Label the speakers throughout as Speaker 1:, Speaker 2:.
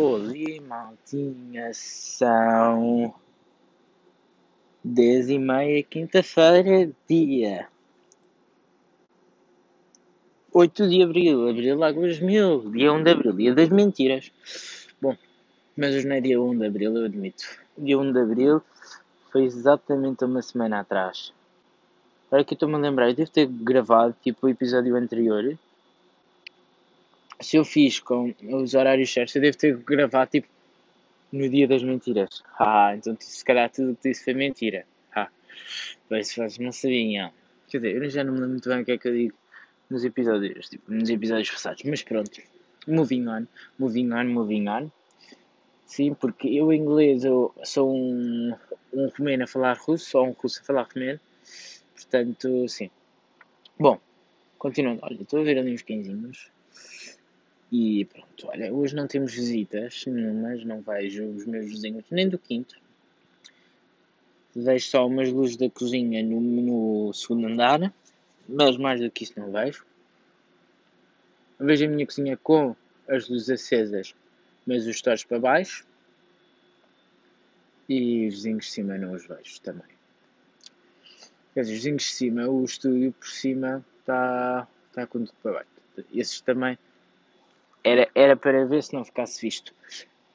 Speaker 1: Oi, maltinha, são dez e meia, quinta-feira, dia 8 de abril, abril lá 2000, dia 1 de abril, dia das mentiras. Bom, mas hoje não é dia 1 de abril, eu admito. Dia 1 de abril foi exatamente uma semana atrás. Agora que eu estou-me a lembrar, eu devo ter gravado tipo o episódio anterior. Se eu fiz com os horários certos, eu devo ter gravado tipo no dia das mentiras. Ah, então se calhar tudo o que disse foi mentira. Ah, mas faz não sabia. Quer dizer, eu já não me lembro muito bem o que é que eu digo nos episódios, tipo, nos episódios passados. Mas pronto, moving on, moving on, moving on. Sim, porque eu em inglês eu sou um, um romeno a falar russo, ou um russo a falar romeno. Portanto, sim. Bom, continuando. Olha, estou a ver ali uns quinzinhos. E pronto, olha, hoje não temos visitas nenhumas, não vejo os meus vizinhos, nem do quinto. Vejo só umas luzes da cozinha no, no segundo andar, mas mais do que isso não vejo. Vejo a minha cozinha com as luzes acesas, mas os estores para baixo. E os vizinhos de cima não os vejo também. Quer dizer, os vizinhos de cima, o estúdio por cima está tá com tudo para baixo. Esses também era, era para ver se não ficasse visto.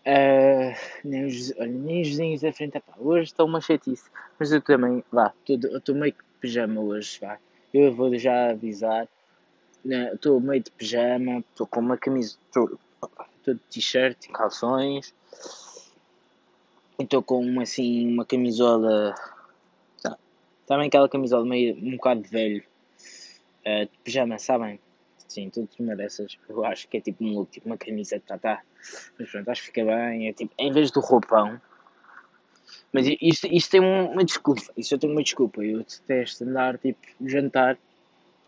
Speaker 1: Uh, nem, os, olha, nem os vizinhos da frente, epá, hoje estão uma chatice, mas eu também, vá, estou meio que pijama hoje, vá, eu vou já avisar, estou meio de pijama, estou com uma camisa, estou de t-shirt calções, estou com uma, assim, uma camisola, tá, também aquela camisola meio, um bocado velho, uh, de pijama, sabem? Sim, tudo uma dessas. Eu acho que é tipo um look, tipo uma camisa, tá, tá. Mas pronto, acho que fica bem. É tipo, em vez do roupão. Mas isto, isto tem uma desculpa. Isso eu tenho uma desculpa. Eu detesto andar, tipo, jantar,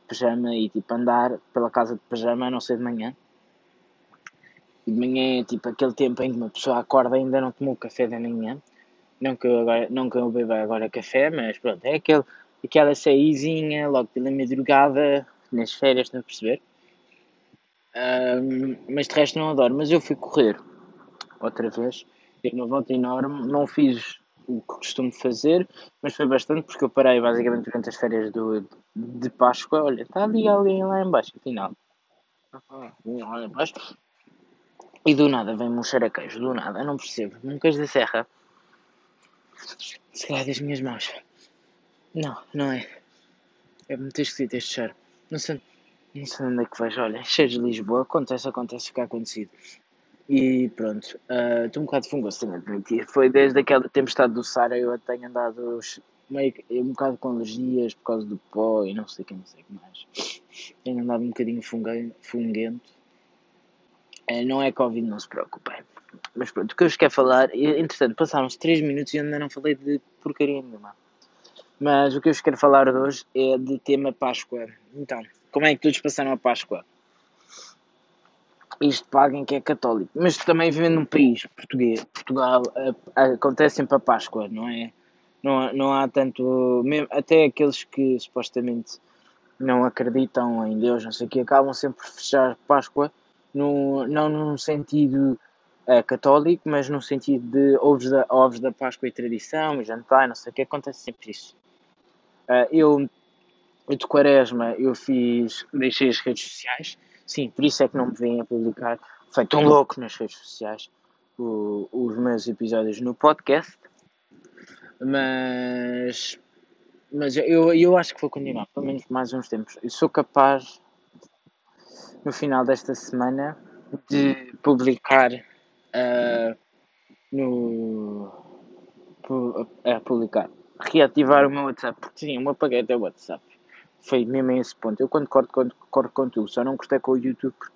Speaker 1: pijama e tipo andar pela casa de pijama a não ser de manhã. E de manhã é tipo aquele tempo em que uma pessoa acorda e ainda não tomou café da manhã. Não que eu, agora, não que eu beba agora café, mas pronto, é aquele, aquela saizinha logo pela madrugada, nas férias, estão a perceber? Um, mas de resto não adoro. Mas eu fui correr outra vez. Dei uma volta enorme. Não fiz o que costumo fazer, mas foi bastante porque eu parei basicamente durante as férias do, de Páscoa. Olha, está ali alguém lá embaixo, afinal. Lá embaixo. E do nada vem-me um queijo, do nada, eu não percebo. Um queijo da serra. Se das minhas mãos. Não, não é. É muito esquisito este cheiro. Não sei. Não sei onde é que vais, olha, cheio de Lisboa, acontece, acontece, fica acontecido. E pronto, uh, estou um bocado fungoso, tenho a admitir. Foi desde aquela tempestade do Sara eu tenho andado meio um bocado com alergias por causa do pó e não sei quem, não sei o que mais. Tenho andado um bocadinho funguento. Uh, não é Covid, não se preocupem. Mas pronto, o que eu vos quero falar, entretanto, passaram-se 3 minutos e ainda não falei de porcaria nenhuma. Mas o que eu vos quero falar de hoje é de tema Páscoa. Então, como é que todos passaram a Páscoa? Isto para alguém que é católico, mas também vivendo num país português, Portugal, acontece sempre a Páscoa, não é? Não, não há tanto. Mesmo, até aqueles que supostamente não acreditam em Deus, não sei o que, acabam sempre por fechar Páscoa, no, não num sentido uh, católico, mas no sentido de ovos da, ovos da Páscoa e tradição, e jantar, não sei o que, acontece sempre isso. Uh, eu eu de quaresma eu fiz, deixei as redes sociais, sim, por isso é que não me vêm a publicar, feito um louco nas redes sociais, o, os meus episódios no podcast, mas, mas eu, eu acho que vou continuar, pelo menos mais uns tempos. Eu sou capaz, no final desta semana, de publicar uh, no. Publicar. Reativar o meu WhatsApp, porque sim, eu me apaguei até o WhatsApp foi mesmo a esse ponto. Eu quando corto, quando corto conteúdo, só não cortei com o YouTube porque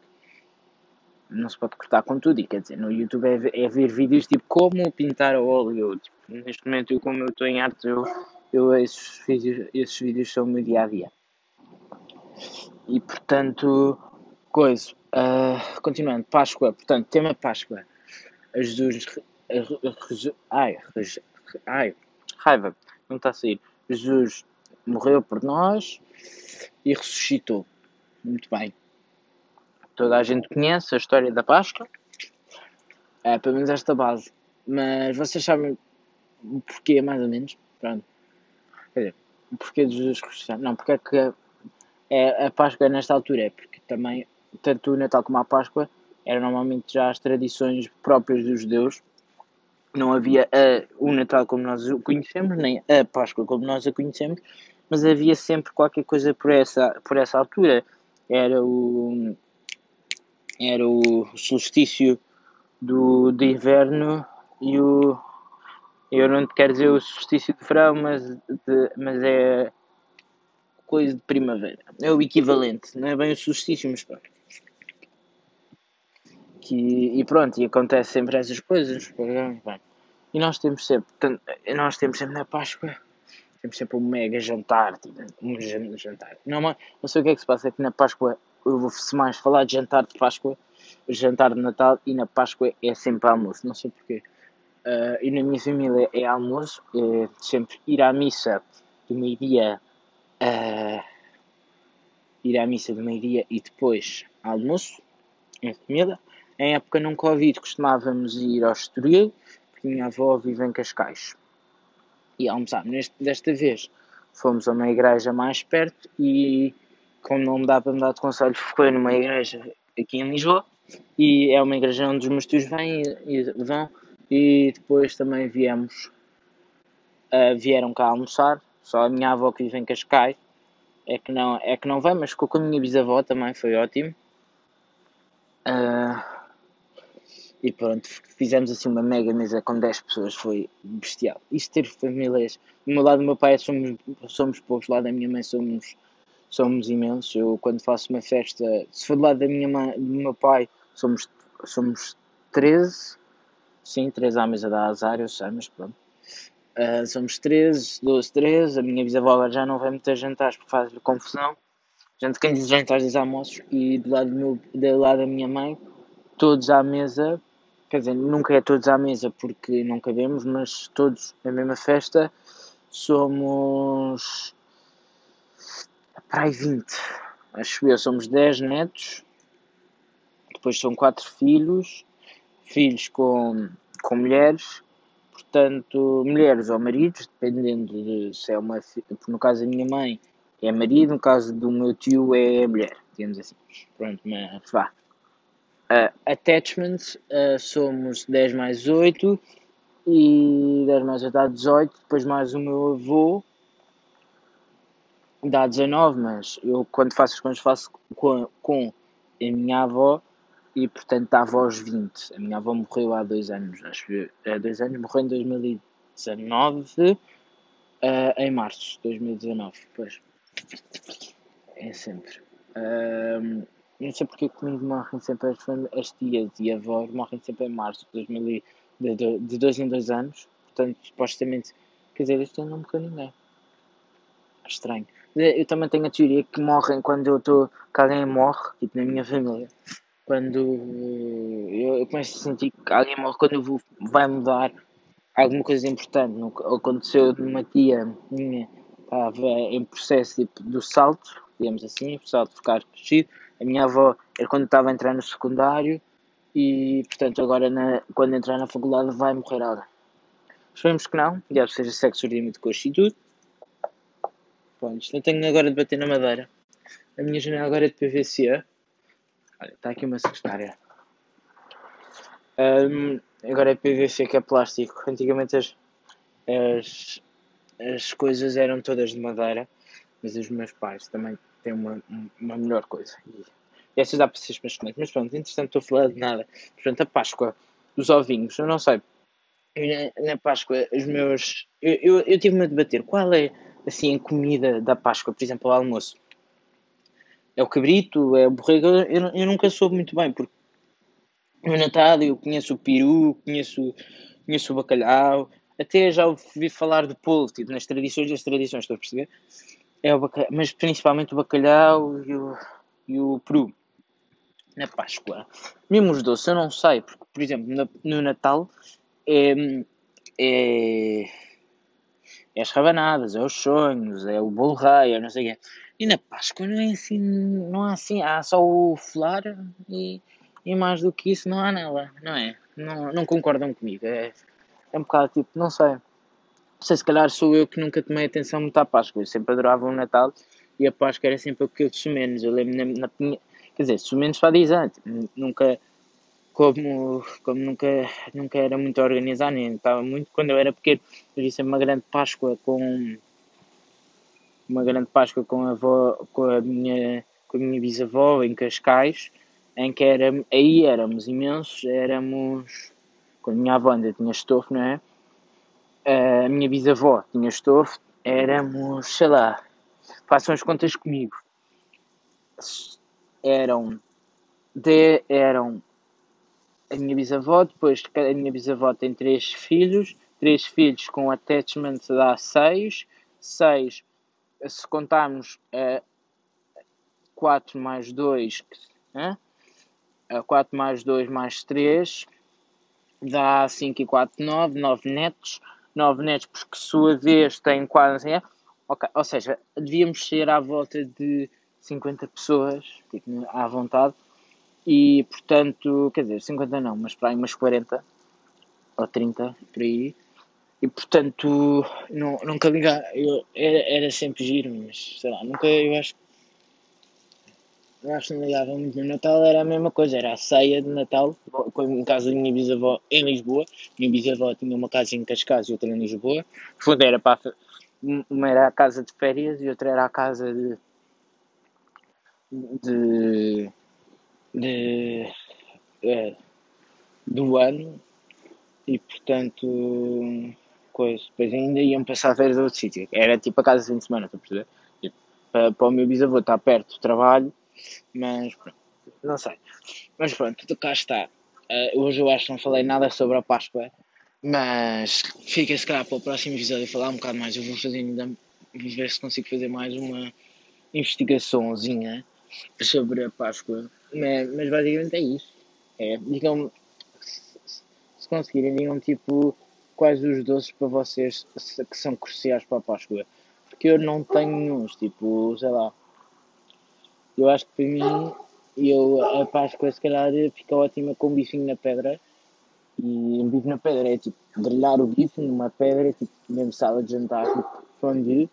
Speaker 1: não se pode cortar com tudo. E quer dizer, no YouTube é, é ver vídeos tipo como pintar a óleo. Tipo, neste momento, eu, como eu estou em arte, eu, eu esses, vídeos, esses vídeos são o meu dia a dia. E portanto, coisa. Uh, continuando, Páscoa, portanto, tema Páscoa. Jesus. ai, ai, raiva, não está a sair. Jesus morreu por nós e ressuscitou. Muito bem. Toda a gente conhece a história da Páscoa. É, pelo menos esta base. Mas vocês sabem o porquê, mais ou menos? Pronto. Quer dizer, o porquê de Jesus ressuscitar. Não, porque é que é, a Páscoa é nesta altura? É porque também, tanto o Natal como a Páscoa, eram normalmente já as tradições próprias dos judeus. Não havia a, o Natal como nós o conhecemos, nem a Páscoa como nós a conhecemos, mas havia sempre qualquer coisa por essa, por essa altura. Era o, era o solstício do, de inverno e o. Eu não quero dizer o solstício de verão, mas, de, mas é coisa de primavera. É o equivalente, não é bem o solstício, mas pronto. Que, e pronto, e acontece sempre essas coisas. Bem. E nós temos sempre, nós temos sempre na Páscoa, temos sempre um mega jantar, tipo, um jantar. Não, não sei o que é que se passa, é que na Páscoa eu vou-se mais falar de jantar de Páscoa, jantar de Natal, e na Páscoa é sempre almoço, não sei porquê. Uh, e na minha família é almoço, é sempre ir à missa do meio-dia, uh, ir à missa do meio-dia e depois almoço, em família. Em época não Covid costumávamos ir ao Estoril, porque minha avó vive em Cascais. E almoçar. Neste, desta vez fomos a uma igreja mais perto e como não me dá para me dar de conselho, foi numa igreja aqui em Lisboa e é uma igreja onde os meus tios vêm e, e vão. E depois também viemos uh, vieram cá almoçar. Só a minha avó que vive em Cascais. É que não é que não vem mas ficou com a minha bisavó também foi ótimo. Uh, e pronto fizemos assim uma mega mesa com 10 pessoas foi bestial isto ter famílias do meu lado do meu pai somos somos poucos lá da minha mãe somos somos imensos. Eu, quando faço uma festa, se for do lado da minha mãe, do meu pai, somos, somos 13. Sim, 13 à mesa da Azar, eu sei, mas pronto. Uh, somos 13, 12, 13. A minha bisavó agora já não vai muitas jantares porque faz-lhe confusão. Gente, quem diz jantares diz almoços. E do lado, do, meu, do lado da minha mãe, todos à mesa. Quer dizer, nunca é todos à mesa porque não cabemos, mas todos na mesma festa. Somos para aí 20. Acho eu, somos 10 netos, depois são 4 filhos, filhos com, com mulheres, portanto, mulheres ou maridos, dependendo de se é uma. No caso da minha mãe é marido, no caso do meu tio é mulher, digamos assim. Pronto, mas vá. Uh, attachments, uh, somos 10 mais 8 e 10 mais 8 dá 18, depois mais o meu avô dá 19, mas eu quando faço as contas faço com, com a minha avó e portanto dá avós 20. A minha avó morreu há dois anos, acho que há dois anos, morreu em 2019, uh, eh, em março de 2019, pois. É sempre. Não sei porque comigo morrem sempre as, as tias e avós morrem sempre em março de, 2000, de, de, de dois em dois anos, portanto supostamente, quer dizer, este ano não morreu ninguém. Estranho. Eu também tenho a teoria que morrem quando eu estou. que alguém morre, tipo na minha família. Quando eu, eu começo a sentir que alguém morre quando eu vou, vai mudar alguma coisa importante. Aconteceu de uma tia minha estava em processo tipo, do salto, digamos assim, o salto ficar crescido. A minha avó era quando estava a entrar no secundário e portanto agora na, quando entrar na faculdade vai morrer alguém. Esperemos que não, já seja sexo de coxa e tudo. Pronto, não tenho agora de bater na madeira. A minha janela agora é de PVC. Olha, está aqui uma secretária. Um, agora é PVC que é plástico. Antigamente as, as, as coisas eram todas de madeira, mas os meus pais também têm uma, uma melhor coisa. E essas dá para ser mais Mas pronto, entretanto estou a falar de nada. Portanto, a Páscoa, os ovinhos, eu não sei. Eu, na, na Páscoa, os meus. Eu, eu, eu tive-me a debater qual é assim, em comida da Páscoa, por exemplo, ao almoço. É o cabrito, é o borrego, eu, eu nunca soube muito bem, porque no Natal eu conheço o peru, conheço, conheço o bacalhau, até já ouvi falar de polvo, tipo, nas tradições das tradições, estou a perceber? É o bacalhau, mas principalmente o bacalhau e o, e o peru. Na Páscoa. Mesmo os doces, eu não sei, porque, por exemplo, no Natal é, é é as rabanadas, é os sonhos, é o bolo rei, é não sei o quê. E na Páscoa não é assim, não há assim, há só o folar e, E mais do que isso não há nada, não é? Não, não concordam comigo. É, é um bocado tipo, não sei. Não sei, se calhar sou eu que nunca tomei atenção muito à Páscoa. Eu sempre adorava o Natal e a Páscoa era sempre aquilo menos. Eu lembro na, na quer dizer, menos para dizer, nunca, como, como nunca, nunca era muito organizado, nem estava muito, quando eu era pequeno, vi sempre uma grande Páscoa com uma grande Páscoa com a, avó, com a minha com a minha bisavó em Cascais, em que era, aí éramos imensos, éramos com a minha avó ainda tinha estofo, não é? A minha bisavó tinha estofo, éramos, sei lá, façam as contas comigo. Eram de, eram a minha bisavó, depois a minha bisavó tem três filhos, três filhos com attachment dá seis, seis se contarmos uh, 4 mais 2, né? 4 mais 2 mais 3 dá 5 e 4, 9, 9 netos, 9 netos, porque sua vez tem quase, assim, okay. ou seja, devíamos ser à volta de 50 pessoas, tipo, à vontade, e portanto, quer dizer, 50 não, mas para aí umas 40 ou 30 por aí, e portanto, não, nunca ligar, eu, era, era sempre giro, mas sei lá, nunca, eu acho que não ligava muito no Natal, era a mesma coisa, era a ceia de Natal, em casa da minha bisavó em Lisboa, minha bisavó tinha uma casa em Cascais e outra em Lisboa, fundo era para uma era a casa de férias e outra era a casa de de, de é, do ano. E portanto coisa, depois ainda iam passar férias a outro sítio, era tipo a casa de fim de semana? Tipo, para, para o meu bisavô estar perto do trabalho mas pronto, não sei. Mas pronto, cá está. Uh, hoje eu acho que não falei nada sobre a Páscoa, mas fica se calhar para o próximo episódio falar um bocado mais. Eu vou fazer ainda, vou ver se consigo fazer mais uma investigaçãozinha sobre a Páscoa. Mas, mas basicamente é isso. É, digam se conseguirem, digam tipo quais os doces para vocês que são cruciais para a Páscoa. Porque eu não tenho nenhum, tipo, sei lá, eu acho que para mim, eu, a Páscoa se calhar fica ótima com bifinho na pedra. E um bife na pedra é tipo grelhar o bife numa pedra, tipo mesmo sala de jantar, tipo fondue.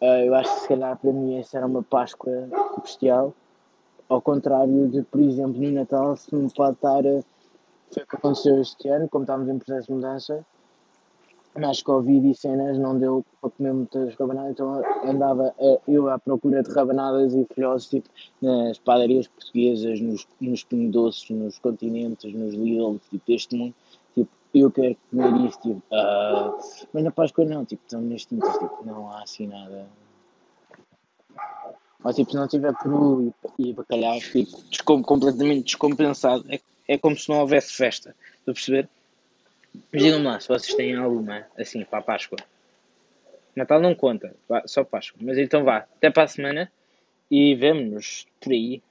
Speaker 1: Uh, eu acho que se calhar para mim essa era uma Páscoa bestial. Ao contrário de, por exemplo, no Natal, se me pode estar. Foi o que aconteceu este ano, como estávamos em processo de mudança, mas Covid e cenas não deu para comer muitas rabanadas, então andava eu à procura de rabanadas e filhosos tipo, nas padarias portuguesas, nos, nos pinho doces, nos continentes, nos Lidl, tipo, deste mundo, tipo, eu quero comer isto, tipo, uh, mas na Páscoa não, tipo, estão neste mundo, tipo, não há assim nada. Ou tipo, se não tiver peru e, e bacalhau, fico descom completamente descompensado. É, é como se não houvesse festa, estou a perceber? Mas digam-me lá se vocês têm alguma assim para a Páscoa. Natal não conta, só Páscoa. Mas então vá, até para a semana e vemo-nos por aí.